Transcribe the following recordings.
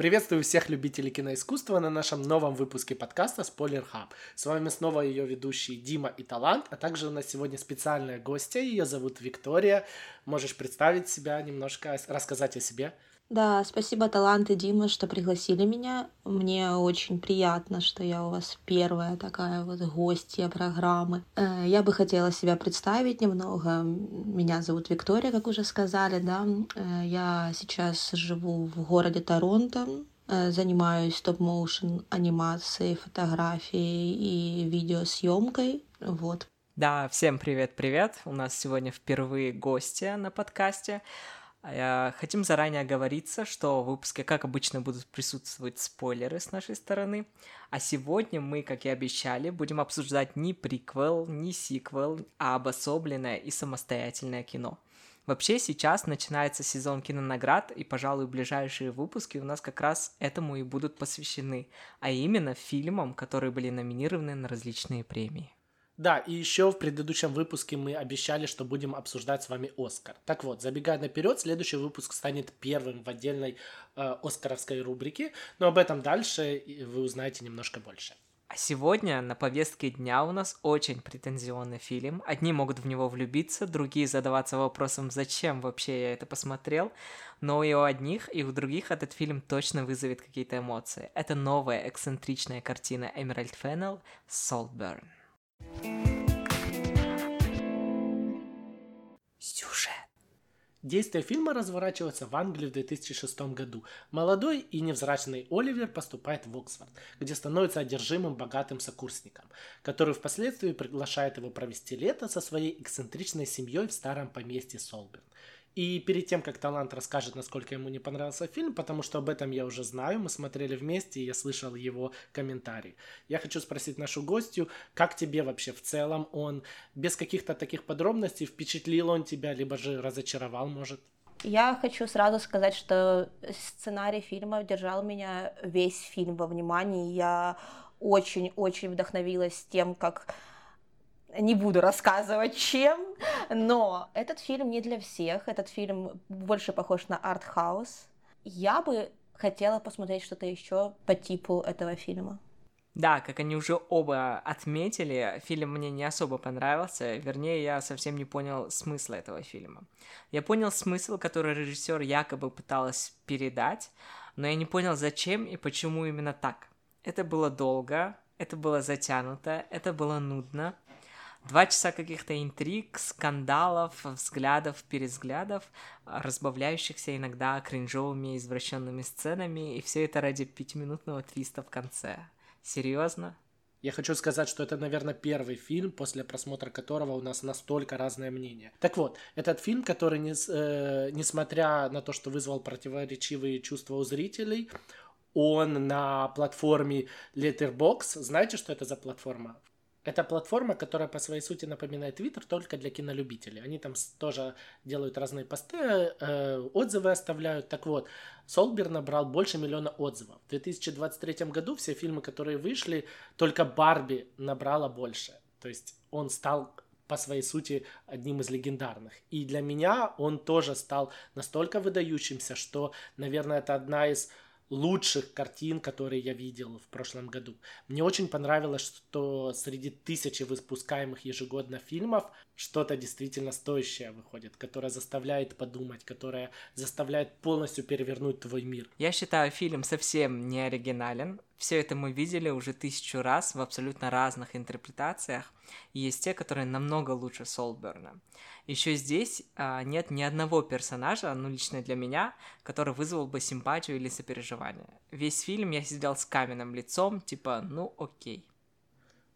Приветствую всех любителей киноискусства на нашем новом выпуске подкаста Spoiler Hub. С вами снова ее ведущие Дима и Талант, а также у нас сегодня специальная гостья, ее зовут Виктория. Можешь представить себя немножко, рассказать о себе? Да, спасибо, Талант и Дима, что пригласили меня. Мне очень приятно, что я у вас первая такая вот гостья программы. Э, я бы хотела себя представить немного. Меня зовут Виктория, как уже сказали, да. Э, я сейчас живу в городе Торонто, э, занимаюсь стоп-моушен анимацией, фотографией и видеосъемкой. Вот. Да, всем привет-привет. У нас сегодня впервые гостья на подкасте. А, хотим заранее оговориться, что в выпуске, как обычно, будут присутствовать спойлеры с нашей стороны. А сегодня мы, как и обещали, будем обсуждать не приквел, не сиквел, а обособленное и самостоятельное кино. Вообще сейчас начинается сезон кинонаград, и, пожалуй, ближайшие выпуски у нас как раз этому и будут посвящены, а именно фильмам, которые были номинированы на различные премии. Да, и еще в предыдущем выпуске мы обещали, что будем обсуждать с вами Оскар. Так вот, забегая наперед, следующий выпуск станет первым в отдельной э, оскаровской рубрике, но об этом дальше вы узнаете немножко больше. А сегодня на повестке дня у нас очень претензионный фильм. Одни могут в него влюбиться, другие задаваться вопросом, зачем вообще я это посмотрел. Но и у одних, и у других этот фильм точно вызовет какие-то эмоции. Это новая эксцентричная картина Эмеральд Феннелл «Солтберн». Сюжет. Действие фильма разворачивается в Англии в 2006 году. Молодой и невзрачный Оливер поступает в Оксфорд, где становится одержимым богатым сокурсником, который впоследствии приглашает его провести лето со своей эксцентричной семьей в старом поместье Солберн. И перед тем, как Талант расскажет, насколько ему не понравился фильм, потому что об этом я уже знаю, мы смотрели вместе, и я слышал его комментарий. Я хочу спросить нашу гостью, как тебе вообще в целом он, без каких-то таких подробностей, впечатлил он тебя, либо же разочаровал, может? Я хочу сразу сказать, что сценарий фильма держал меня весь фильм во внимании. Я очень-очень вдохновилась тем, как не буду рассказывать чем, но этот фильм не для всех, этот фильм больше похож на арт-хаус. Я бы хотела посмотреть что-то еще по типу этого фильма. Да, как они уже оба отметили, фильм мне не особо понравился, вернее, я совсем не понял смысла этого фильма. Я понял смысл, который режиссер якобы пыталась передать, но я не понял, зачем и почему именно так. Это было долго, это было затянуто, это было нудно, Два часа каких-то интриг, скандалов, взглядов, перезглядов, разбавляющихся иногда кринжовыми извращенными сценами, и все это ради пятиминутного твиста в конце. Серьезно? Я хочу сказать, что это, наверное, первый фильм, после просмотра которого у нас настолько разное мнение. Так вот, этот фильм, который, не, э, несмотря на то, что вызвал противоречивые чувства у зрителей, он на платформе Letterboxd. Знаете, что это за платформа? Это платформа, которая по своей сути напоминает Twitter только для кинолюбителей. Они там тоже делают разные посты, э, отзывы оставляют. Так вот, Солбер набрал больше миллиона отзывов. В 2023 году все фильмы, которые вышли, только Барби набрала больше. То есть он стал по своей сути одним из легендарных. И для меня он тоже стал настолько выдающимся, что, наверное, это одна из лучших картин, которые я видел в прошлом году. Мне очень понравилось, что среди тысячи выпускаемых ежегодно фильмов что-то действительно стоящее выходит, которое заставляет подумать, которое заставляет полностью перевернуть твой мир. Я считаю, фильм совсем не оригинален. Все это мы видели уже тысячу раз в абсолютно разных интерпретациях. Есть те, которые намного лучше Солберна. Еще здесь а, нет ни одного персонажа, ну лично для меня, который вызвал бы симпатию или сопереживание. Весь фильм я сидел с каменным лицом, типа, ну окей.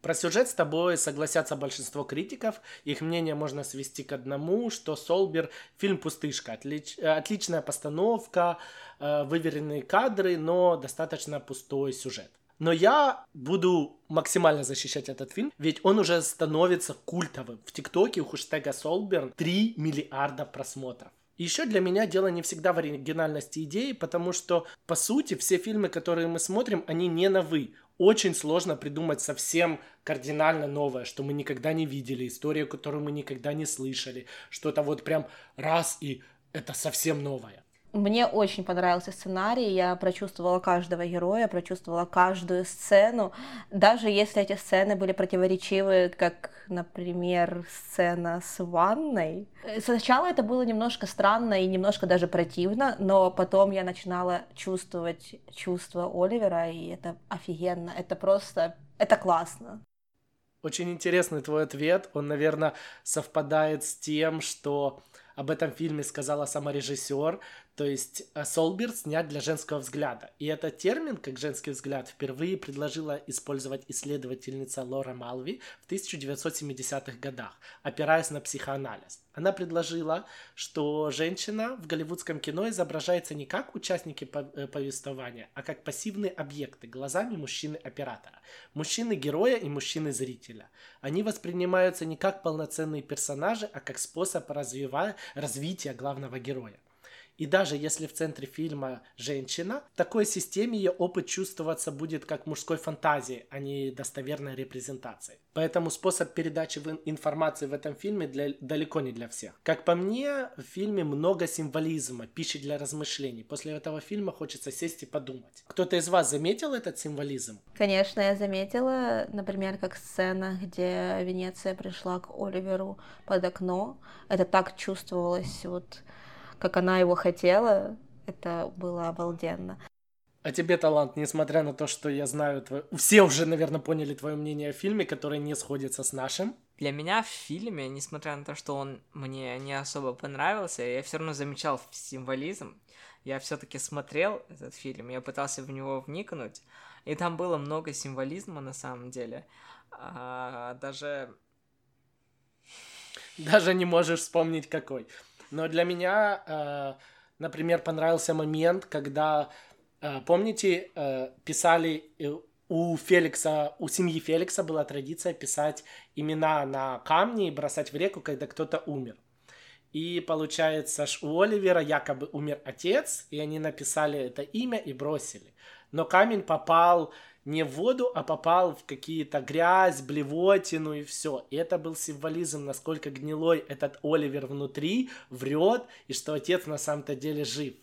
Про сюжет с тобой согласятся большинство критиков. Их мнение можно свести к одному, что Солбер фильм пустышка. Отлич... Отличная постановка, э, выверенные кадры, но достаточно пустой сюжет. Но я буду максимально защищать этот фильм, ведь он уже становится культовым. В ТикТоке у хэштега Солберн 3 миллиарда просмотров. Еще для меня дело не всегда в оригинальности идеи, потому что, по сути, все фильмы, которые мы смотрим, они не новы. Очень сложно придумать совсем кардинально новое, что мы никогда не видели, историю, которую мы никогда не слышали, что-то вот прям раз и это совсем новое. Мне очень понравился сценарий, я прочувствовала каждого героя, прочувствовала каждую сцену, даже если эти сцены были противоречивы, как, например, сцена с ванной. Сначала это было немножко странно и немножко даже противно, но потом я начинала чувствовать чувства Оливера, и это офигенно, это просто, это классно. Очень интересный твой ответ, он, наверное, совпадает с тем, что об этом фильме сказала сама режиссер, то есть э, Солберт снят для женского взгляда. И этот термин, как женский взгляд, впервые предложила использовать исследовательница Лора Малви в 1970-х годах, опираясь на психоанализ. Она предложила, что женщина в голливудском кино изображается не как участники э, повествования, а как пассивные объекты глазами мужчины-оператора, мужчины-героя и мужчины-зрителя. Они воспринимаются не как полноценные персонажи, а как способ развива... развития главного героя. И даже если в центре фильма женщина, в такой системе ее опыт чувствоваться будет как мужской фантазии, а не достоверной репрезентации. Поэтому способ передачи информации в этом фильме для, далеко не для всех. Как по мне, в фильме много символизма, пищи для размышлений. После этого фильма хочется сесть и подумать. Кто-то из вас заметил этот символизм? Конечно, я заметила, например, как сцена, где Венеция пришла к Оливеру под окно. Это так чувствовалось вот как она его хотела, это было обалденно. А тебе талант, несмотря на то, что я знаю, твой... все уже, наверное, поняли твое мнение о фильме, которое не сходится с нашим. Для меня в фильме, несмотря на то, что он мне не особо понравился, я все равно замечал символизм. Я все-таки смотрел этот фильм, я пытался в него вникнуть, и там было много символизма на самом деле. А, даже... Даже не можешь вспомнить какой. Но для меня, э, например, понравился момент, когда, э, помните, э, писали у Феликса, у семьи Феликса была традиция писать имена на камни и бросать в реку, когда кто-то умер. И получается, у Оливера якобы умер отец, и они написали это имя и бросили. Но камень попал не в воду, а попал в какие-то грязь, блевотину и все. И это был символизм, насколько гнилой этот Оливер внутри врет, и что отец на самом-то деле жив.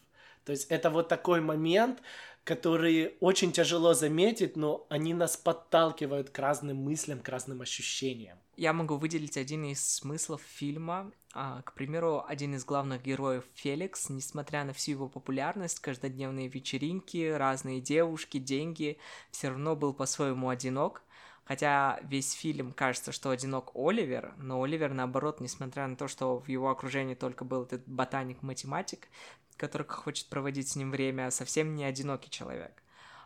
То есть это вот такой момент, который очень тяжело заметить, но они нас подталкивают к разным мыслям, к разным ощущениям. Я могу выделить один из смыслов фильма. А, к примеру, один из главных героев Феликс, несмотря на всю его популярность, каждодневные вечеринки, разные девушки, деньги, все равно был по-своему одинок. Хотя весь фильм кажется, что одинок Оливер, но Оливер, наоборот, несмотря на то, что в его окружении только был этот ботаник-математик, который хочет проводить с ним время, совсем не одинокий человек.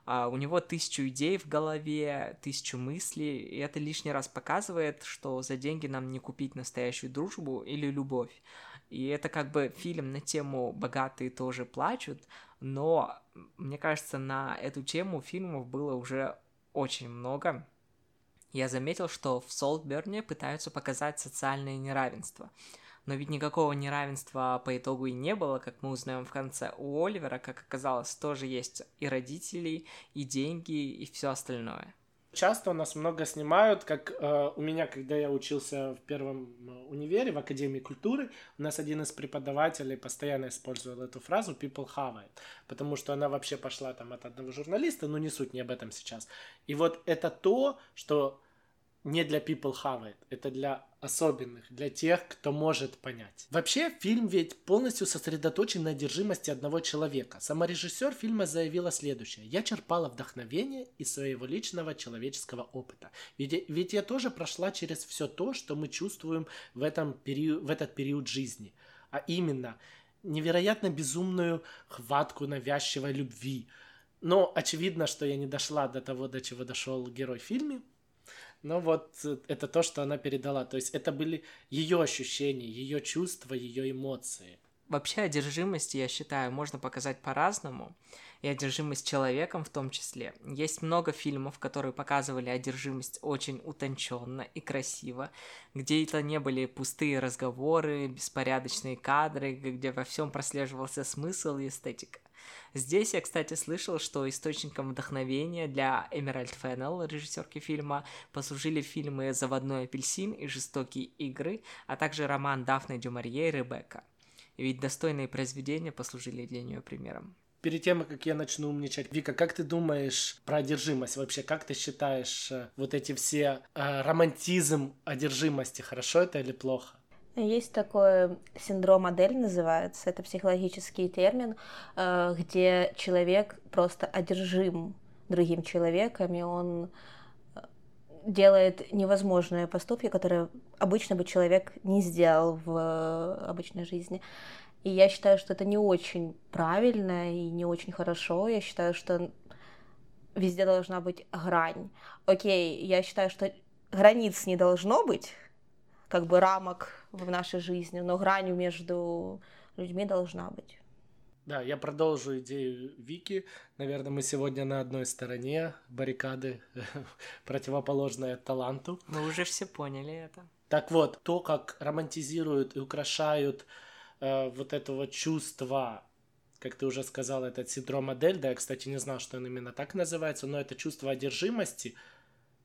А у него тысячу идей в голове, тысячу мыслей, и это лишний раз показывает, что за деньги нам не купить настоящую дружбу или любовь. И это как бы фильм на тему «богатые тоже плачут», но, мне кажется, на эту тему фильмов было уже очень много. Я заметил, что в Солтберне пытаются показать социальное неравенство – но ведь никакого неравенства по итогу и не было, как мы узнаем в конце. У Оливера, как оказалось, тоже есть и родители, и деньги, и все остальное. Часто у нас много снимают, как э, у меня, когда я учился в первом э, универе, в Академии культуры, у нас один из преподавателей постоянно использовал эту фразу «people have it», потому что она вообще пошла там от одного журналиста, но не суть, не об этом сейчас. И вот это то, что не для people have it, это для особенных, для тех, кто может понять. Вообще, фильм ведь полностью сосредоточен на одержимости одного человека. Сама режиссер фильма заявила следующее. «Я черпала вдохновение из своего личного человеческого опыта. Ведь, ведь я тоже прошла через все то, что мы чувствуем в, этом период, в этот период жизни. А именно, невероятно безумную хватку навязчивой любви. Но очевидно, что я не дошла до того, до чего дошел герой в фильме, но вот э, это то, что она передала. То есть это были ее ощущения, ее чувства, ее эмоции. Вообще одержимость, я считаю, можно показать по-разному. И одержимость человеком в том числе. Есть много фильмов, которые показывали одержимость очень утонченно и красиво, где это не были пустые разговоры, беспорядочные кадры, где во всем прослеживался смысл и эстетика. Здесь я, кстати, слышал, что источником вдохновения для Эмеральд Феннелл, режиссерки фильма, послужили фильмы «Заводной апельсин» и «Жестокие игры», а также роман Дафны Дюмарье и Ребекка. Ведь достойные произведения послужили для нее примером. Перед тем, как я начну умничать, Вика, как ты думаешь про одержимость вообще? Как ты считаешь э, вот эти все э, романтизм одержимости, хорошо это или плохо? Есть такой синдром Адель называется, это психологический термин, э, где человек просто одержим другим человеком, и он э, делает невозможные поступки, которые обычно бы человек не сделал в обычной жизни. И я считаю, что это не очень правильно и не очень хорошо. Я считаю, что везде должна быть грань. Окей, я считаю, что границ не должно быть, как бы рамок в нашей жизни, но грань между людьми должна быть. Да, я продолжу идею Вики. Наверное, мы сегодня на одной стороне баррикады, противоположная таланту. Мы уже все поняли это. Так вот, то, как романтизируют и украшают э, вот это вот чувство, как ты уже сказал, этот синдром Адель, да, я, кстати, не знал, что он именно так называется, но это чувство одержимости,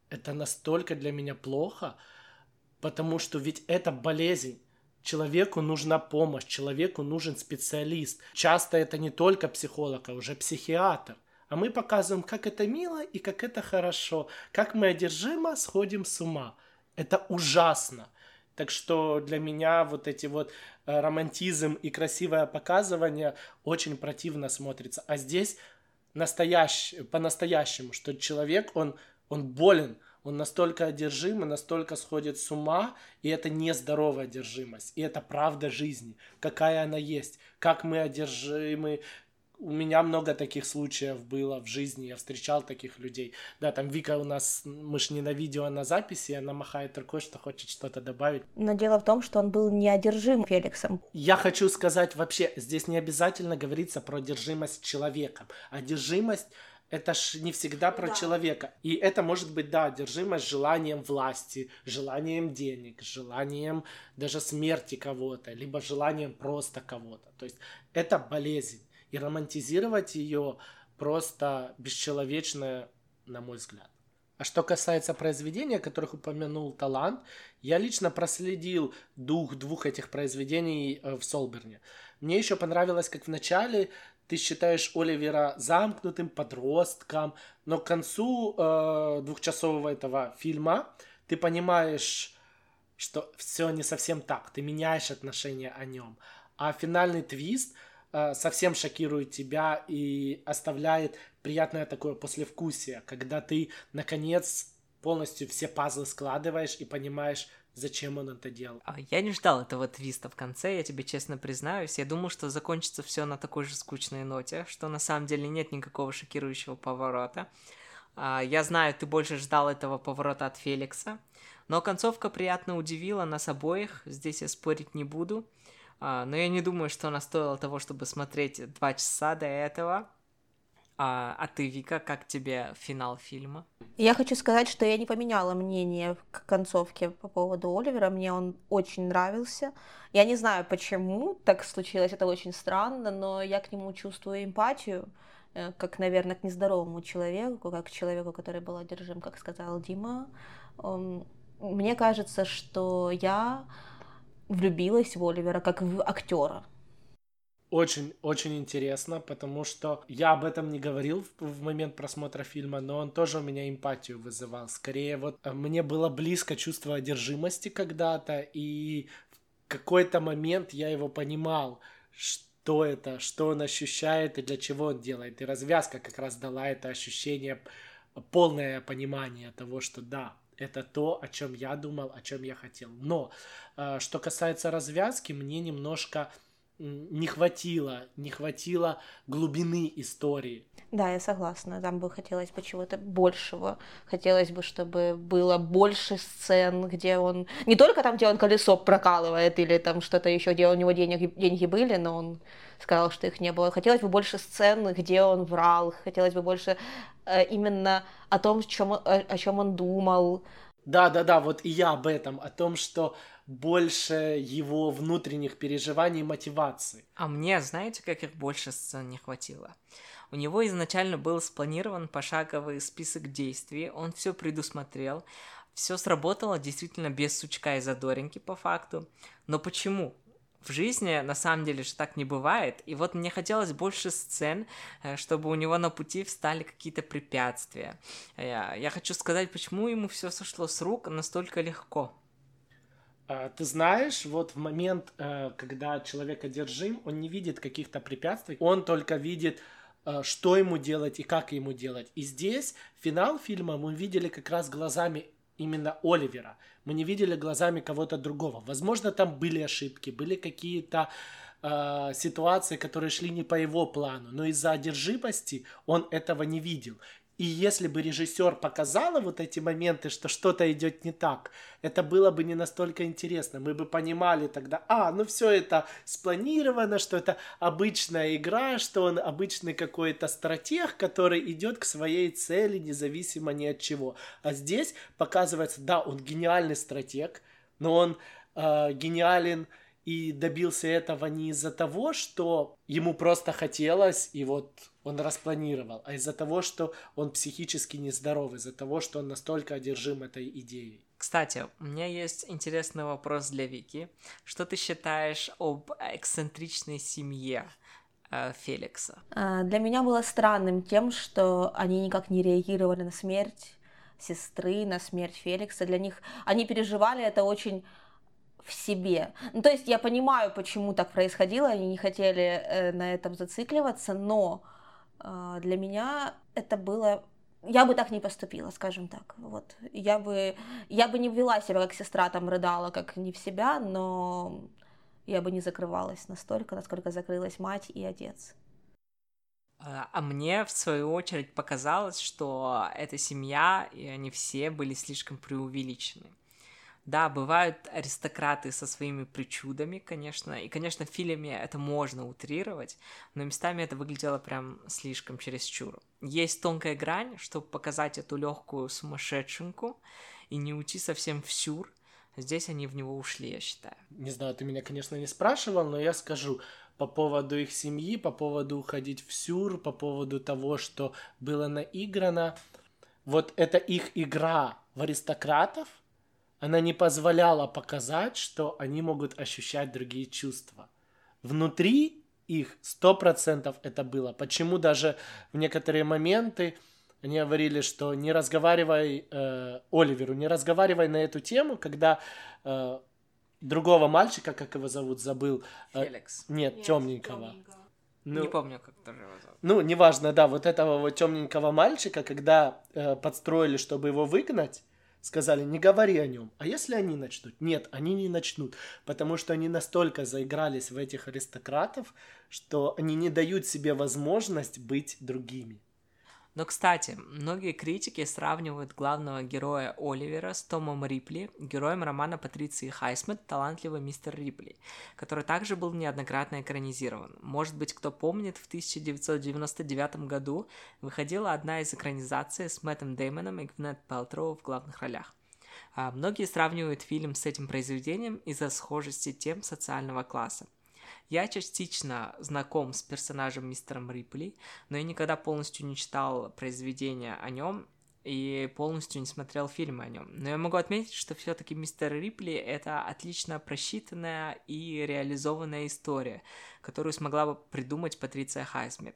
это настолько для меня плохо, Потому что ведь это болезнь. Человеку нужна помощь, человеку нужен специалист. Часто это не только психолог, а уже психиатр. А мы показываем, как это мило и как это хорошо, как мы одержимо сходим с ума. Это ужасно. Так что для меня вот эти вот э, романтизм и красивое показывание очень противно смотрится. А здесь настоящий, по-настоящему, что человек, он, он болен, он настолько одержим и настолько сходит с ума, и это нездоровая одержимость, и это правда жизни, какая она есть, как мы одержимы, у меня много таких случаев было в жизни, я встречал таких людей. Да, там Вика у нас, мы ж не на видео, а на записи, она махает рукой, что хочет что-то добавить. Но дело в том, что он был неодержим Феликсом. Я хочу сказать вообще, здесь не обязательно говорится про одержимость человеком. Одержимость это ж не всегда про да. человека. И это может быть, да, одержимость желанием власти, желанием денег, желанием даже смерти кого-то, либо желанием просто кого-то. То есть это болезнь. И романтизировать ее просто бесчеловечно, на мой взгляд. А что касается произведения, которых упомянул Талант, я лично проследил дух двух этих произведений э, в Солберне. Мне еще понравилось, как в начале ты считаешь Оливера замкнутым подростком, но к концу э, двухчасового этого фильма ты понимаешь, что все не совсем так, ты меняешь отношение о нем. А финальный твист совсем шокирует тебя и оставляет приятное такое послевкусие, когда ты наконец полностью все пазлы складываешь и понимаешь, зачем он это делал. А, я не ждал этого твиста в конце, я тебе честно признаюсь. Я думал, что закончится все на такой же скучной ноте, что на самом деле нет никакого шокирующего поворота. А, я знаю, ты больше ждал этого поворота от Феликса, но концовка приятно удивила нас обоих, здесь я спорить не буду. А, но я не думаю, что она стоила того, чтобы смотреть два часа до этого. А, а ты, Вика, как тебе финал фильма? Я хочу сказать, что я не поменяла мнение к концовке по поводу Оливера. Мне он очень нравился. Я не знаю, почему так случилось, это очень странно, но я к нему чувствую эмпатию, э, как, наверное, к нездоровому человеку, как к человеку, который был одержим, как сказал Дима. Мне кажется, что я влюбилась в Оливера как в актера очень, очень интересно, потому что я об этом не говорил в, в момент просмотра фильма, но он тоже у меня эмпатию вызывал. Скорее, вот э, мне было близко чувство одержимости когда-то, и в какой-то момент я его понимал, что это, что он ощущает и для чего он делает. И развязка как раз дала это ощущение, полное понимание того, что да, это то, о чем я думал, о чем я хотел. Но э, что касается развязки, мне немножко не хватило, не хватило глубины истории. Да, я согласна. Там бы хотелось бы чего-то большего. Хотелось бы, чтобы было больше сцен, где он... Не только там, где он колесо прокалывает, или там что-то еще, где у него денег, деньги были, но он сказал, что их не было. Хотелось бы больше сцен, где он врал. Хотелось бы больше э, именно о том, чем, о, о чем он думал. Да, да, да, вот и я об этом, о том, что больше его внутренних переживаний и мотивации. А мне, знаете, как их больше сцен не хватило? У него изначально был спланирован пошаговый список действий, он все предусмотрел, все сработало действительно без сучка и задоринки по факту. Но почему? В жизни на самом деле же так не бывает, и вот мне хотелось больше сцен, э, чтобы у него на пути встали какие-то препятствия. Я, я хочу сказать, почему ему все сошло с рук настолько легко. А, ты знаешь, вот в момент, э, когда человек одержим, он не видит каких-то препятствий, он только видит Э, что ему делать и как ему делать. И здесь финал фильма мы видели как раз глазами именно Оливера. Мы не видели глазами кого-то другого. Возможно, там были ошибки, были какие-то э, ситуации, которые шли не по его плану, но из-за одержимости он этого не видел. И если бы режиссер показала вот эти моменты, что что-то идет не так, это было бы не настолько интересно. Мы бы понимали тогда, а, ну все это спланировано, что это обычная игра, что он обычный какой-то стратег, который идет к своей цели, независимо ни от чего. А здесь показывается, да, он гениальный стратег, но он э, гениален и добился этого не из-за того, что ему просто хотелось, и вот он распланировал, а из-за того, что он психически нездоров, из-за того, что он настолько одержим этой идеей. Кстати, у меня есть интересный вопрос для Вики. Что ты считаешь об эксцентричной семье э, Феликса? А, для меня было странным тем, что они никак не реагировали на смерть сестры, на смерть Феликса. Для них они переживали это очень в себе. Ну, то есть я понимаю, почему так происходило, они не хотели э, на этом зацикливаться, но э, для меня это было я бы так не поступила, скажем так. Вот. Я бы, я бы не вела себя, как сестра там рыдала, как не в себя, но я бы не закрывалась настолько, насколько закрылась мать и отец. А, а мне, в свою очередь, показалось, что эта семья, и они все были слишком преувеличены. Да, бывают аристократы со своими причудами, конечно, и, конечно, в фильме это можно утрировать, но местами это выглядело прям слишком чересчур. Есть тонкая грань, чтобы показать эту легкую сумасшедшенку и не уйти совсем в сюр. Здесь они в него ушли, я считаю. Не знаю, ты меня, конечно, не спрашивал, но я скажу по поводу их семьи, по поводу уходить в сюр, по поводу того, что было наиграно. Вот это их игра в аристократов, она не позволяла показать, что они могут ощущать другие чувства. Внутри их сто процентов это было. Почему даже в некоторые моменты они говорили, что не разговаривай э, Оливеру, не разговаривай на эту тему, когда э, другого мальчика, как его зовут, забыл. Э, Феликс. Нет, нет темненького. Ну, не помню, как тоже его зовут. Ну, неважно, да, вот этого вот темненького мальчика, когда э, подстроили, чтобы его выгнать, сказали, не говори о нем. А если они начнут? Нет, они не начнут, потому что они настолько заигрались в этих аристократов, что они не дают себе возможность быть другими. Но, кстати, многие критики сравнивают главного героя Оливера с Томом Рипли, героем романа Патриции Хайсмет «Талантливый мистер Рипли», который также был неоднократно экранизирован. Может быть, кто помнит, в 1999 году выходила одна из экранизаций с Мэттом Деймоном и Гвинет Пелтроу в главных ролях. А многие сравнивают фильм с этим произведением из-за схожести тем социального класса – я частично знаком с персонажем мистером Рипли, но я никогда полностью не читал произведения о нем и полностью не смотрел фильмы о нем. Но я могу отметить, что все-таки мистер Рипли это отлично просчитанная и реализованная история, которую смогла бы придумать Патриция Хайсмит.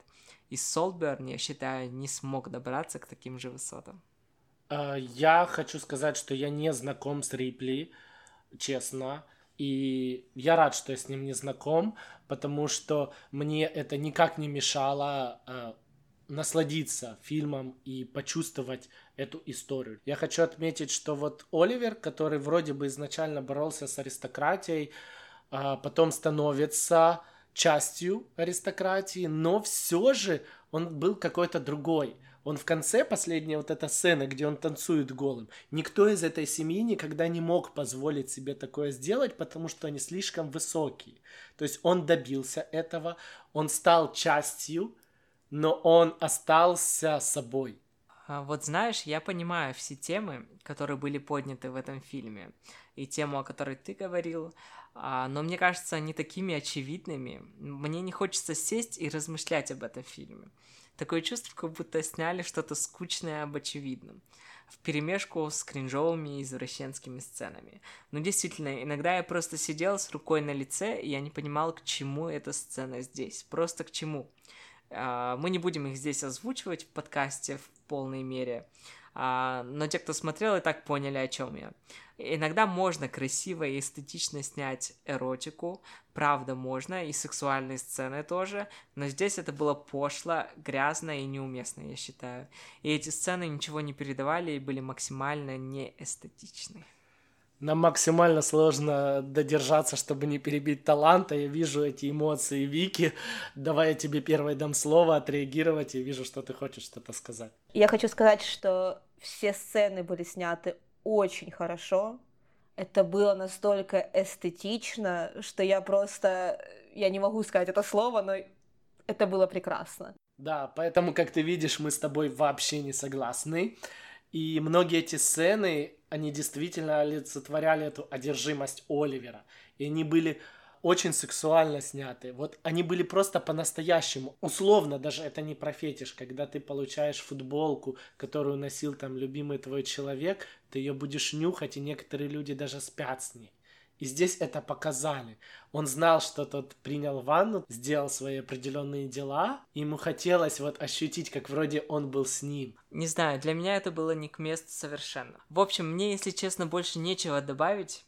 И Солберн, я считаю, не смог добраться к таким же высотам. А, я хочу сказать, что я не знаком с Рипли, честно. И я рад, что я с ним не знаком, потому что мне это никак не мешало э, насладиться фильмом и почувствовать эту историю. Я хочу отметить, что вот Оливер, который вроде бы изначально боролся с аристократией, э, потом становится частью аристократии, но все же он был какой-то другой. Он в конце, последняя вот эта сцена, где он танцует голым, никто из этой семьи никогда не мог позволить себе такое сделать, потому что они слишком высокие. То есть он добился этого, он стал частью, но он остался собой. А, вот знаешь, я понимаю все темы, которые были подняты в этом фильме, и тему, о которой ты говорил, а, но мне кажется, они такими очевидными. Мне не хочется сесть и размышлять об этом фильме. Такое чувство, как будто сняли что-то скучное об очевидном в перемешку с кринжовыми и извращенскими сценами. Но действительно, иногда я просто сидел с рукой на лице, и я не понимал, к чему эта сцена здесь. Просто к чему. А, мы не будем их здесь озвучивать в подкасте в полной мере, а, но те, кто смотрел, и так поняли, о чем я. Иногда можно красиво и эстетично снять эротику, правда можно, и сексуальные сцены тоже, но здесь это было пошло, грязно и неуместно, я считаю. И эти сцены ничего не передавали и были максимально неэстетичны. Нам максимально сложно додержаться, чтобы не перебить таланта. Я вижу эти эмоции Вики. Давай я тебе первой дам слово, отреагировать. Я вижу, что ты хочешь что-то сказать. Я хочу сказать, что все сцены были сняты очень хорошо. Это было настолько эстетично, что я просто... Я не могу сказать это слово, но это было прекрасно. Да, поэтому, как ты видишь, мы с тобой вообще не согласны. И многие эти сцены, они действительно олицетворяли эту одержимость Оливера. И они были очень сексуально сняты. Вот они были просто по-настоящему. Условно даже это не про фетиш. Когда ты получаешь футболку, которую носил там любимый твой человек, ты ее будешь нюхать, и некоторые люди даже спят с ней. И здесь это показали. Он знал, что тот принял ванну, сделал свои определенные дела, ему хотелось вот ощутить, как вроде он был с ним. Не знаю, для меня это было не к месту совершенно. В общем, мне, если честно, больше нечего добавить.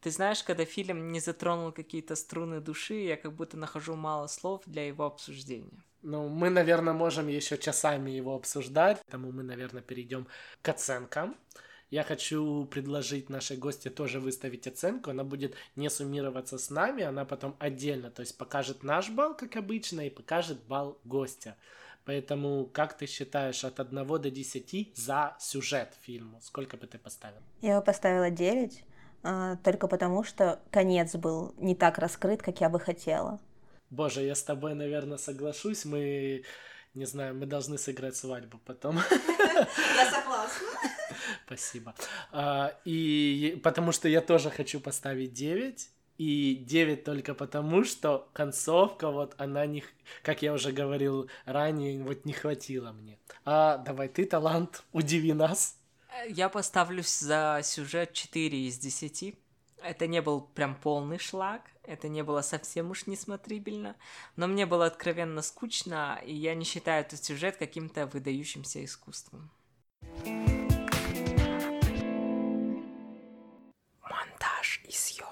Ты знаешь, когда фильм не затронул какие-то струны души, я как будто нахожу мало слов для его обсуждения. Ну, мы, наверное, можем еще часами его обсуждать, поэтому мы, наверное, перейдем к оценкам. Я хочу предложить нашей гости тоже выставить оценку. Она будет не суммироваться с нами, она потом отдельно, то есть покажет наш балл, как обычно, и покажет балл гостя. Поэтому, как ты считаешь, от 1 до 10 за сюжет фильму? Сколько бы ты поставил? Я бы поставила 9. А, только потому, что конец был не так раскрыт, как я бы хотела. Боже, я с тобой, наверное, соглашусь. Мы, не знаю, мы должны сыграть свадьбу потом. Я согласна. Спасибо. А, и потому что я тоже хочу поставить 9. И 9 только потому, что концовка, вот она не, как я уже говорил ранее, вот не хватило мне. А давай ты, талант, удиви нас. Я поставлю за сюжет 4 из 10. Это не был прям полный шлак, это не было совсем уж несмотрибельно, но мне было откровенно скучно, и я не считаю этот сюжет каким-то выдающимся искусством. Монтаж и съем.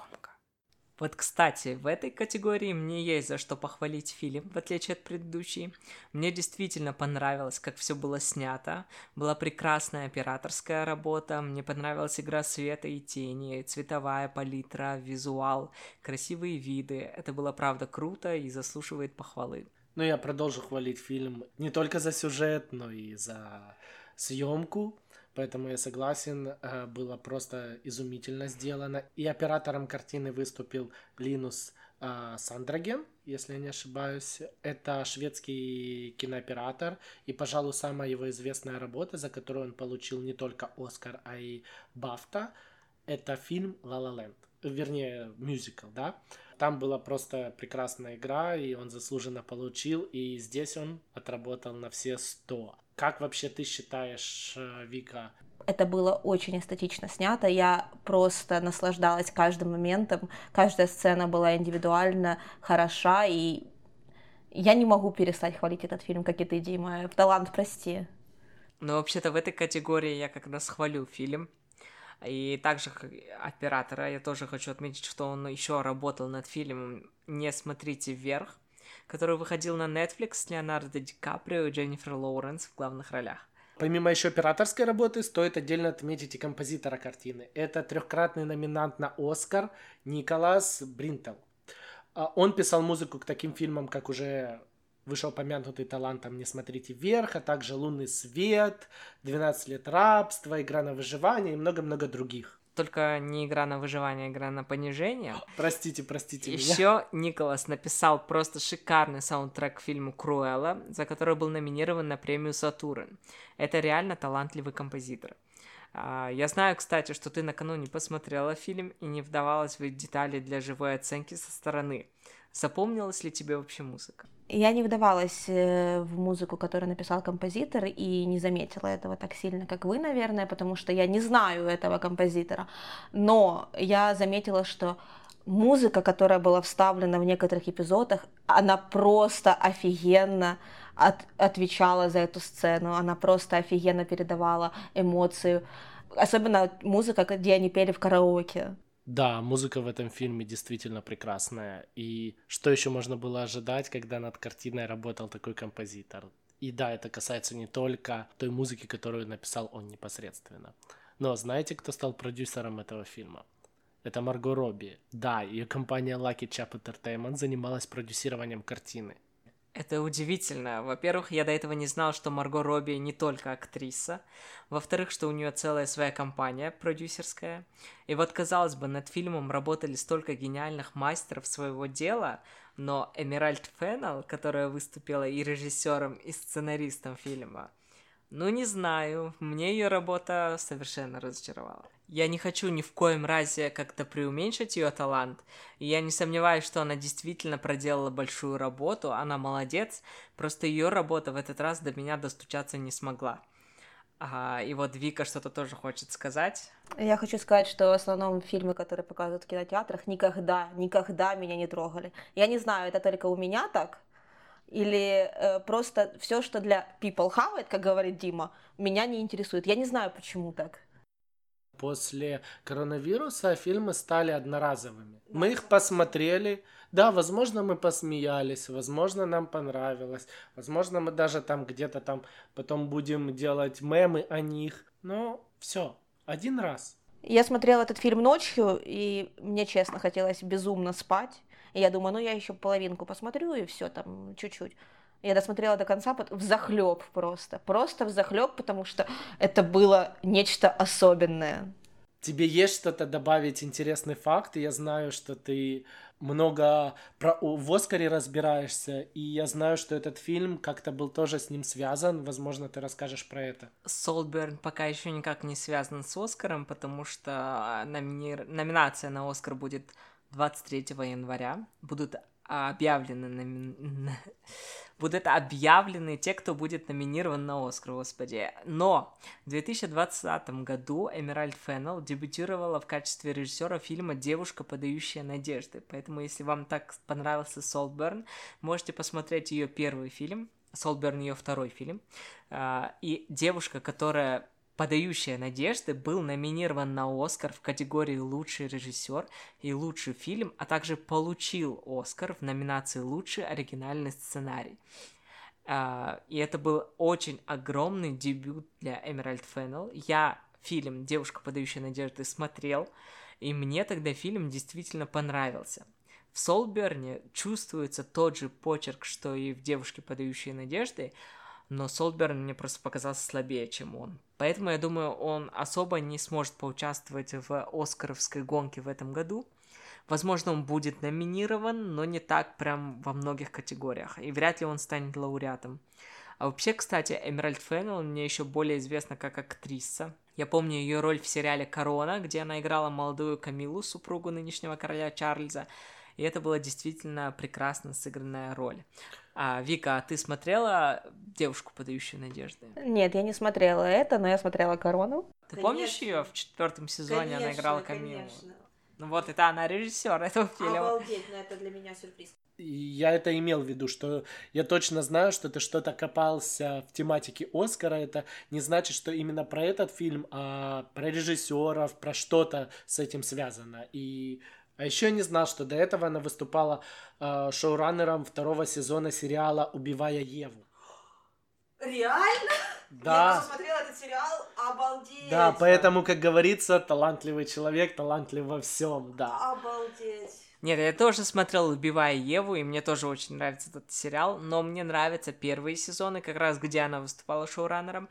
Вот, кстати, в этой категории мне есть за что похвалить фильм, в отличие от предыдущей. Мне действительно понравилось, как все было снято. Была прекрасная операторская работа, мне понравилась игра света и тени, цветовая палитра, визуал, красивые виды. Это было, правда, круто и заслуживает похвалы. Ну, я продолжу хвалить фильм не только за сюжет, но и за съемку. Поэтому я согласен, э, было просто изумительно сделано. И оператором картины выступил Линус э, Сандраген, если я не ошибаюсь. Это шведский кинооператор и, пожалуй, самая его известная работа, за которую он получил не только Оскар, а и Бафта, это фильм «Ла Ла Ленд». Вернее, мюзикл, да? Там была просто прекрасная игра, и он заслуженно получил, и здесь он отработал на все сто. Как вообще ты считаешь, э, Вика? Это было очень эстетично снято. Я просто наслаждалась каждым моментом. Каждая сцена была индивидуально хороша, и я не могу перестать хвалить этот фильм, как и ты, Дима. Талант, прости. Ну, вообще-то в этой категории я как раз хвалю фильм. И также оператора я тоже хочу отметить, что он еще работал над фильмом «Не смотрите вверх», который выходил на Netflix с Леонардо Ди Каприо и Дженнифер Лоуренс в главных ролях. Помимо еще операторской работы, стоит отдельно отметить и композитора картины. Это трехкратный номинант на Оскар Николас Бринтел. А, он писал музыку к таким фильмам, как уже вышел помянутый талантом «Не смотрите вверх», а также «Лунный свет», «12 лет рабства», «Игра на выживание» и много-много других. только не игра на выживание, а игра на понижение. Простите, простите Еще меня. Еще Николас написал просто шикарный саундтрек к фильму Круэлла, за который был номинирован на премию Сатурн. Это реально талантливый композитор. А, я знаю, кстати, что ты накануне посмотрела фильм и не вдавалась в детали для живой оценки со стороны. Запомнилась ли тебе вообще музыка? Я не вдавалась э, в музыку, которую написал композитор, и не заметила этого так сильно, как вы, наверное, потому что я не знаю этого композитора. Но я заметила, что музыка, которая была вставлена в некоторых эпизодах, она просто офигенно от, отвечала за эту сцену, она просто офигенно передавала эмоцию. Особенно музыка, где они пели в караоке. Да, музыка в этом фильме действительно прекрасная. И что еще можно было ожидать, когда над картиной работал такой композитор? И да, это касается не только той музыки, которую написал он непосредственно. Но знаете, кто стал продюсером этого фильма? Это Марго Робби. Да, ее компания Lucky Chap Entertainment занималась продюсированием картины. Это удивительно. Во-первых, я до этого не знал, что Марго Робби не только актриса. Во-вторых, что у нее целая своя компания продюсерская. И вот, казалось бы, над фильмом работали столько гениальных мастеров своего дела, но Эмиральд Феннелл, которая выступила и режиссером, и сценаристом фильма, ну, не знаю, мне ее работа совершенно разочаровала. Я не хочу ни в коем разе как-то преуменьшить ее талант, и я не сомневаюсь, что она действительно проделала большую работу, она молодец, просто ее работа в этот раз до меня достучаться не смогла. А, и вот Вика что-то тоже хочет сказать. Я хочу сказать, что в основном фильмы, которые показывают в кинотеатрах, никогда, никогда меня не трогали. Я не знаю, это только у меня так, или э, просто все, что для people it, как говорит Дима, меня не интересует. Я не знаю, почему так. После коронавируса фильмы стали одноразовыми. Мы их посмотрели, да, возможно, мы посмеялись, возможно, нам понравилось, возможно, мы даже там где-то там потом будем делать мемы о них, но все, один раз. Я смотрела этот фильм ночью, и мне, честно, хотелось безумно спать. И я думаю, ну я еще половинку посмотрю и все там чуть-чуть. Я досмотрела до конца в захлеб просто. Просто в захлеб, потому что это было нечто особенное. Тебе есть что-то добавить интересный факт? Я знаю, что ты много про в Оскаре разбираешься, и я знаю, что этот фильм как-то был тоже с ним связан. Возможно, ты расскажешь про это. Солберн пока еще никак не связан с Оскаром, потому что номини... номинация на Оскар будет 23 января будут объявлены номи... будут объявлены те, кто будет номинирован на Оскар, господи. Но в 2020 году Эмиральд Феннелл дебютировала в качестве режиссера фильма «Девушка, подающая надежды». Поэтому, если вам так понравился Солберн, можете посмотреть ее первый фильм, Солберн ее второй фильм. А, и девушка, которая подающая надежды, был номинирован на Оскар в категории «Лучший режиссер» и «Лучший фильм», а также получил Оскар в номинации «Лучший оригинальный сценарий». Uh, и это был очень огромный дебют для Эмеральд Феннелл. Я фильм «Девушка, подающая надежды» смотрел, и мне тогда фильм действительно понравился. В Солберне чувствуется тот же почерк, что и в «Девушке, подающей надежды», но Солберн мне просто показался слабее, чем он. Поэтому я думаю, он особо не сможет поучаствовать в Оскаровской гонке в этом году. Возможно, он будет номинирован, но не так прям во многих категориях, и вряд ли он станет лауреатом. А вообще, кстати, Эмеральд Феннелл мне еще более известна как актриса. Я помню ее роль в сериале «Корона», где она играла молодую Камилу, супругу нынешнего короля Чарльза, и это была действительно прекрасно сыгранная роль. А, Вика, а ты смотрела «Девушку, подающую надежды»? Нет, я не смотрела это, но я смотрела «Корону». Ты конечно. помнишь ее в четвертом сезоне? Конечно, она играла Камилу. Конечно. Ну вот, это она режиссер этого фильма. Обалдеть, но это для меня сюрприз. Я это имел в виду, что я точно знаю, что ты что-то копался в тематике Оскара. Это не значит, что именно про этот фильм, а про режиссеров, про что-то с этим связано. И а еще не знал, что до этого она выступала э, шоураннером второго сезона сериала «Убивая Еву». Реально? Да. Я посмотрела этот сериал, обалдеть. Да, поэтому, как говорится, талантливый человек, талантлив во всем, да. Обалдеть. Нет, я тоже смотрел «Убивая Еву», и мне тоже очень нравится этот сериал, но мне нравятся первые сезоны, как раз где она выступала шоураннером.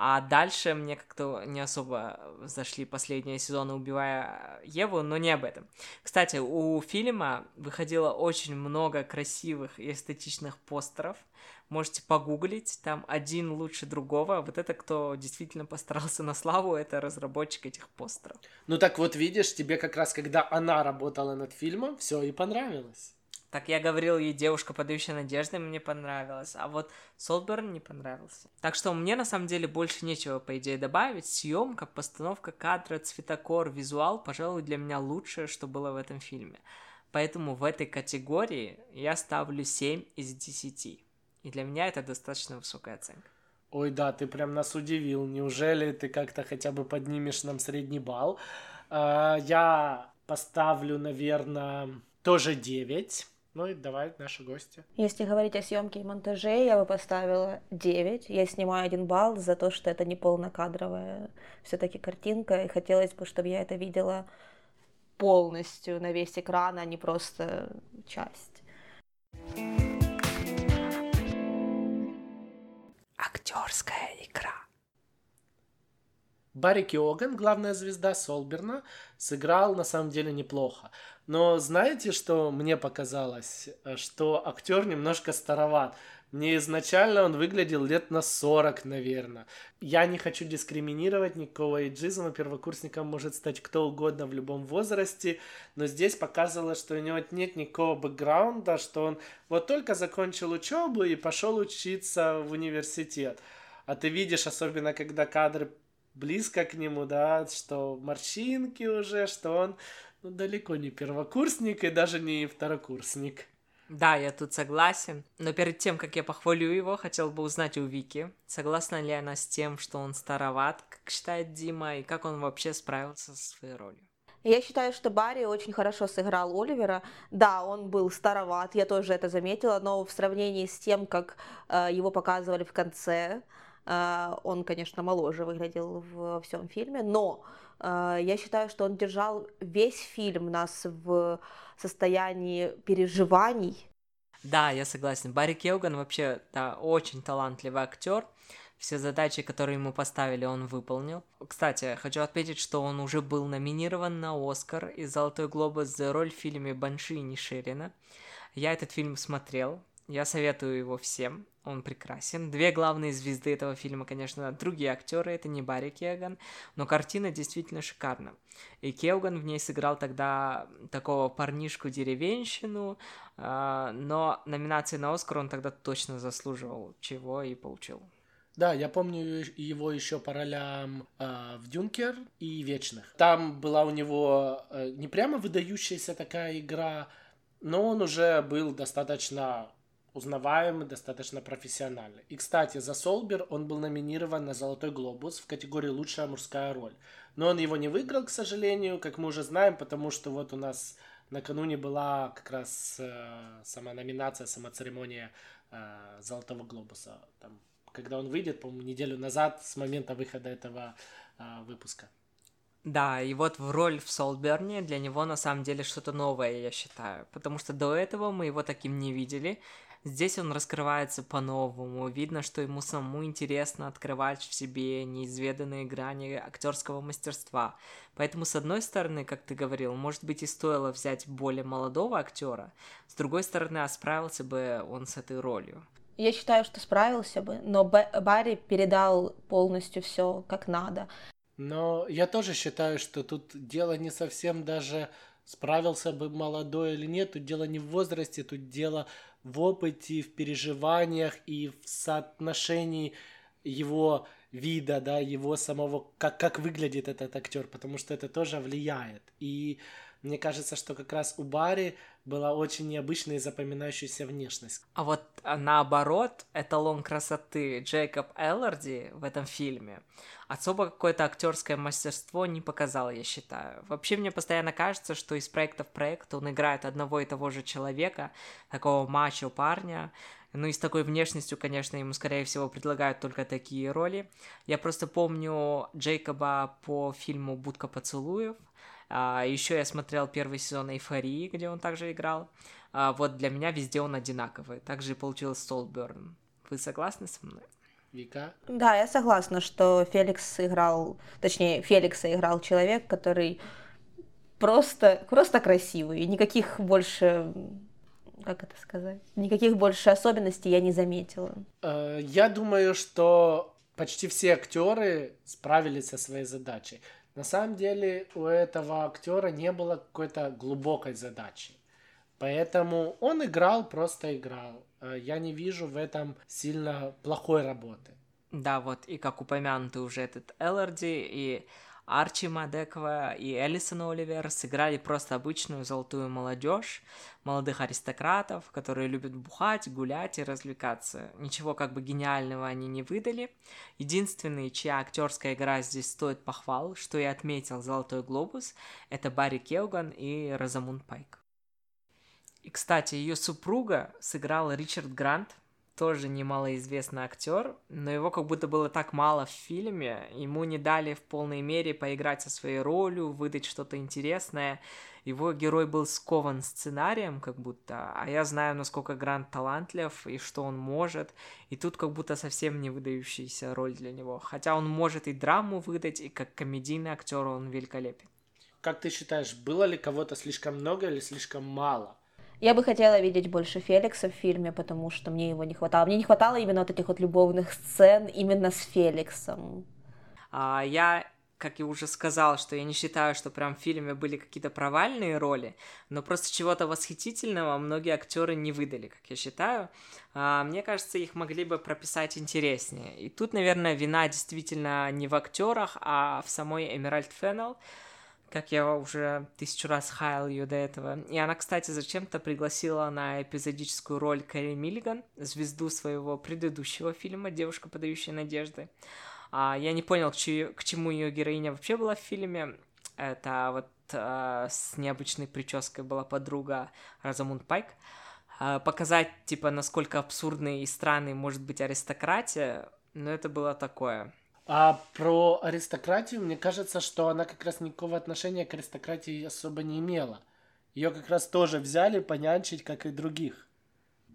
А дальше мне как-то не особо зашли последние сезоны «Убивая Еву», но не об этом. Кстати, у фильма выходило очень много красивых и эстетичных постеров. Можете погуглить, там один лучше другого. Вот это кто действительно постарался на славу, это разработчик этих постеров. Ну так вот видишь, тебе как раз когда она работала над фильмом, все и понравилось. Так я говорил, ей девушка, подающая надежды, мне понравилась, а вот Солберн не понравился. Так что мне на самом деле больше нечего, по идее, добавить. Съемка, постановка кадра, цветокор, визуал, пожалуй, для меня лучшее, что было в этом фильме. Поэтому в этой категории я ставлю 7 из 10. И для меня это достаточно высокая оценка. Ой, да, ты прям нас удивил. Неужели ты как-то хотя бы поднимешь нам средний балл? А, я поставлю, наверное, тоже 9. Ну и давай, наши гости. Если говорить о съемке и монтаже, я бы поставила 9. Я снимаю один балл за то, что это не полнокадровая все-таки картинка, и хотелось бы, чтобы я это видела полностью на весь экран, а не просто часть. Актерская игра. Барри Киоган, главная звезда Солберна, сыграл на самом деле неплохо. Но знаете, что мне показалось? Что актер немножко староват. Мне изначально он выглядел лет на 40, наверное. Я не хочу дискриминировать никакого эйджизма. Первокурсником может стать кто угодно в любом возрасте. Но здесь показывалось, что у него нет никакого бэкграунда, что он вот только закончил учебу и пошел учиться в университет. А ты видишь, особенно когда кадры близко к нему, да, что морщинки уже, что он ну, далеко не первокурсник и даже не второкурсник. Да, я тут согласен. Но перед тем, как я похвалю его, хотел бы узнать у Вики, согласна ли она с тем, что он староват, как считает Дима, и как он вообще справился со своей ролью. Я считаю, что Барри очень хорошо сыграл Оливера. Да, он был староват, я тоже это заметила, но в сравнении с тем, как э, его показывали в конце, э, он, конечно, моложе выглядел во всем фильме, но э, я считаю, что он держал весь фильм нас в состоянии переживаний. Да, я согласен. Барри Кеуган вообще да, очень талантливый актер. Все задачи, которые ему поставили, он выполнил. Кстати, хочу отметить, что он уже был номинирован на Оскар и Золотой глобус за роль в фильме «Банши» Ниширина. Я этот фильм смотрел, я советую его всем, он прекрасен. Две главные звезды этого фильма, конечно, другие актеры, это не Барри Кеоган, но картина действительно шикарна. И Кеоган в ней сыграл тогда такого парнишку-деревенщину, а, но номинации на Оскар он тогда точно заслуживал, чего и получил. Да, я помню его еще по ролям э, в Дюнкер и Вечных. Там была у него э, не прямо выдающаяся такая игра, но он уже был достаточно узнаваемый, достаточно профессиональный. И, кстати, за Солбер он был номинирован на Золотой Глобус в категории «Лучшая мужская роль». Но он его не выиграл, к сожалению, как мы уже знаем, потому что вот у нас накануне была как раз э, сама номинация, сама церемония э, Золотого Глобуса. Там, когда он выйдет, по-моему, неделю назад с момента выхода этого э, выпуска. Да, и вот в роль в Солберне для него на самом деле что-то новое, я считаю. Потому что до этого мы его таким не видели. Здесь он раскрывается по-новому. Видно, что ему самому интересно открывать в себе неизведанные грани актерского мастерства. Поэтому, с одной стороны, как ты говорил, может быть и стоило взять более молодого актера, с другой стороны, а справился бы он с этой ролью. Я считаю, что справился бы, но Барри передал полностью все как надо. Но я тоже считаю, что тут дело не совсем даже справился бы молодой или нет, тут дело не в возрасте, тут дело в опыте, в переживаниях и в соотношении его вида, да, его самого, как, как выглядит этот актер, потому что это тоже влияет. И мне кажется, что как раз у Барри была очень необычная и запоминающаяся внешность. А вот а наоборот, эталон красоты Джейкоб Элларди в этом фильме особо какое-то актерское мастерство не показал, я считаю. Вообще мне постоянно кажется, что из проекта в проект он играет одного и того же человека, такого мачо парня, ну и с такой внешностью, конечно, ему, скорее всего, предлагают только такие роли. Я просто помню Джейкоба по фильму «Будка поцелуев», а, еще я смотрел первый сезон «Эйфории», где он также играл. А, вот для меня везде он одинаковый. Также и получилось Солберн. Вы согласны со мной? Вика? Да, я согласна, что Феликс сыграл, точнее, Феликса играл человек, который просто, просто красивый. И никаких больше как это сказать? Никаких больше особенностей я не заметила. Э, я думаю, что почти все актеры справились со своей задачей. На самом деле у этого актера не было какой-то глубокой задачи. Поэтому он играл, просто играл. Э, я не вижу в этом сильно плохой работы. Да, вот и как упомянутый уже этот Элларди и Арчи Мадекова и Элисон Оливер сыграли просто обычную золотую молодежь, молодых аристократов, которые любят бухать, гулять и развлекаться. Ничего как бы гениального они не выдали. Единственный, чья актерская игра здесь стоит похвал, что я отметил «Золотой глобус», это Барри Келган и Розамунд Пайк. И, кстати, ее супруга сыграла Ричард Грант, тоже немалоизвестный актер, но его как будто было так мало в фильме, ему не дали в полной мере поиграть со своей ролью, выдать что-то интересное. Его герой был скован сценарием, как будто, а я знаю, насколько Грант талантлив и что он может, и тут как будто совсем не выдающаяся роль для него. Хотя он может и драму выдать, и как комедийный актер он великолепен. Как ты считаешь, было ли кого-то слишком много или слишком мало? Я бы хотела видеть больше Феликса в фильме, потому что мне его не хватало. Мне не хватало именно вот этих вот любовных сцен именно с Феликсом. А, я как я уже сказал, что я не считаю, что прям в фильме были какие-то провальные роли, но просто чего-то восхитительного многие актеры не выдали, как я считаю. А, мне кажется, их могли бы прописать интереснее. И тут, наверное, вина действительно не в актерах, а в самой Эмеральд Феннелл, как я уже тысячу раз хаял ее до этого. И она, кстати, зачем-то пригласила на эпизодическую роль Кэрри Миллиган, звезду своего предыдущего фильма «Девушка, подающая надежды». А, я не понял, к, чью, к чему ее героиня вообще была в фильме. Это вот а, с необычной прической была подруга Розамунд Пайк. А, показать, типа, насколько абсурдной и странной может быть аристократия, но это было такое. А про аристократию, мне кажется, что она как раз никакого отношения к аристократии особо не имела. Ее как раз тоже взяли понянчить, как и других.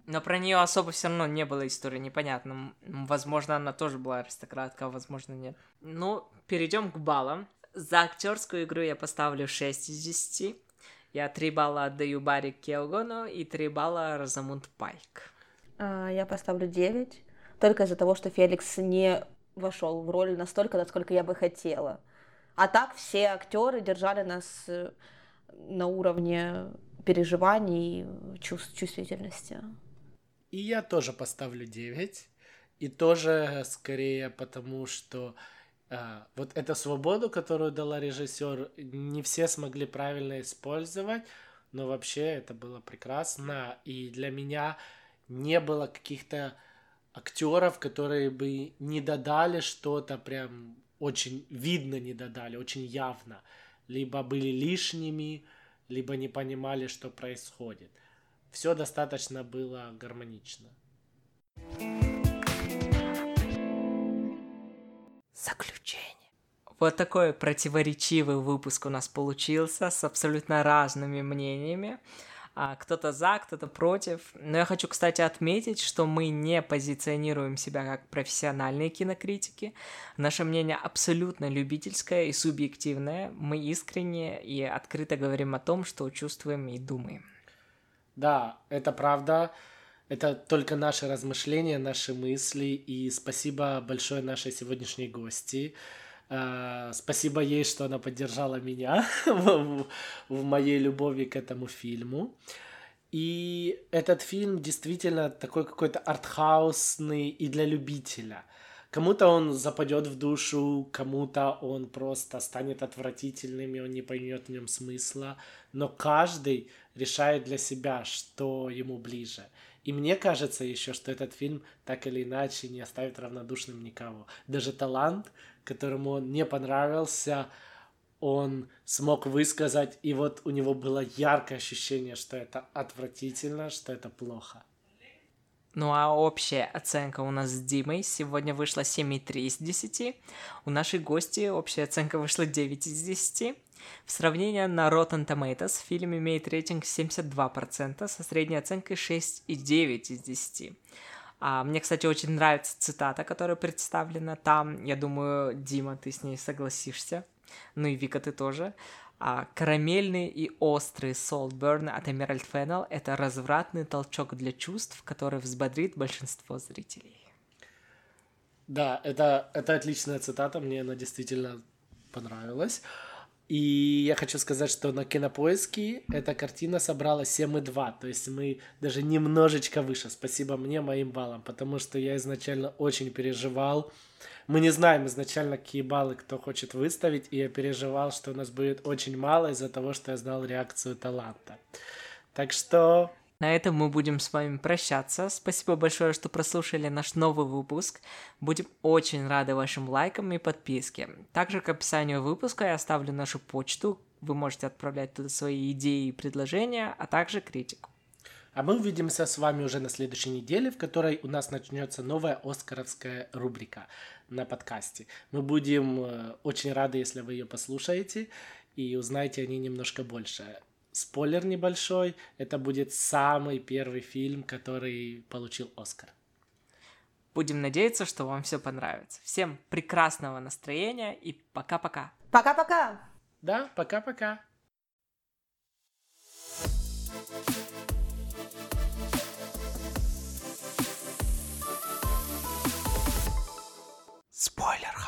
Но про нее особо все равно не было истории, непонятно. Возможно, она тоже была аристократка, а возможно, нет. Ну, перейдем к баллам. За актерскую игру я поставлю 6 из 10. Я 3 балла отдаю Барри Келгону и 3 балла Розамунд Пайк. А, я поставлю 9. Только из-за того, что Феликс не вошел в роль настолько, насколько я бы хотела. А так все актеры держали нас э, на уровне переживаний и чувств, чувствительности. И я тоже поставлю 9. И тоже скорее потому, что а, вот эту свободу, которую дала режиссер, не все смогли правильно использовать, но вообще это было прекрасно. И для меня не было каких-то актеров, которые бы не додали что-то прям очень видно не додали, очень явно. Либо были лишними, либо не понимали, что происходит. Все достаточно было гармонично. Заключение. Вот такой противоречивый выпуск у нас получился с абсолютно разными мнениями кто-то за, кто-то против. Но я хочу, кстати, отметить, что мы не позиционируем себя как профессиональные кинокритики. Наше мнение абсолютно любительское и субъективное. Мы искренне и открыто говорим о том, что чувствуем и думаем. Да, это правда. Это только наши размышления, наши мысли. И спасибо большое нашей сегодняшней гости. Э, спасибо ей, что она поддержала меня в, в моей любови к этому фильму. И этот фильм действительно такой какой-то артхаусный и для любителя. Кому-то он западет в душу, кому-то он просто станет отвратительным, и он не поймет в нем смысла. Но каждый решает для себя, что ему ближе. И мне кажется еще, что этот фильм так или иначе не оставит равнодушным никого. Даже талант, которому он не понравился, он смог высказать, и вот у него было яркое ощущение, что это отвратительно, что это плохо. Ну а общая оценка у нас с Димой сегодня вышла 7,3 из 10. У нашей гости общая оценка вышла 9 из 10. В сравнении на Rotten Tomatoes фильм имеет рейтинг 72% со средней оценкой 6,9 из 10. А, мне, кстати, очень нравится цитата, которая представлена там. Я думаю, Дима, ты с ней согласишься. Ну и Вика, ты тоже. А, карамельный и острый Saltburn от Emerald Fennel — это развратный толчок для чувств, который взбодрит большинство зрителей. Да, это, это отличная цитата, мне она действительно понравилась. И я хочу сказать, что на Кинопоиске эта картина собрала 7,2, то есть мы даже немножечко выше, спасибо мне, моим баллам, потому что я изначально очень переживал. Мы не знаем изначально, какие баллы кто хочет выставить, и я переживал, что у нас будет очень мало из-за того, что я знал реакцию таланта. Так что на этом мы будем с вами прощаться. Спасибо большое, что прослушали наш новый выпуск. Будем очень рады вашим лайкам и подписке. Также к описанию выпуска я оставлю нашу почту. Вы можете отправлять туда свои идеи и предложения, а также критику. А мы увидимся с вами уже на следующей неделе, в которой у нас начнется новая оскаровская рубрика на подкасте. Мы будем э, очень рады, если вы ее послушаете и узнаете о ней немножко больше спойлер небольшой, это будет самый первый фильм, который получил Оскар. Будем надеяться, что вам все понравится. Всем прекрасного настроения и пока-пока. Пока-пока. Да, пока-пока. Спойлер.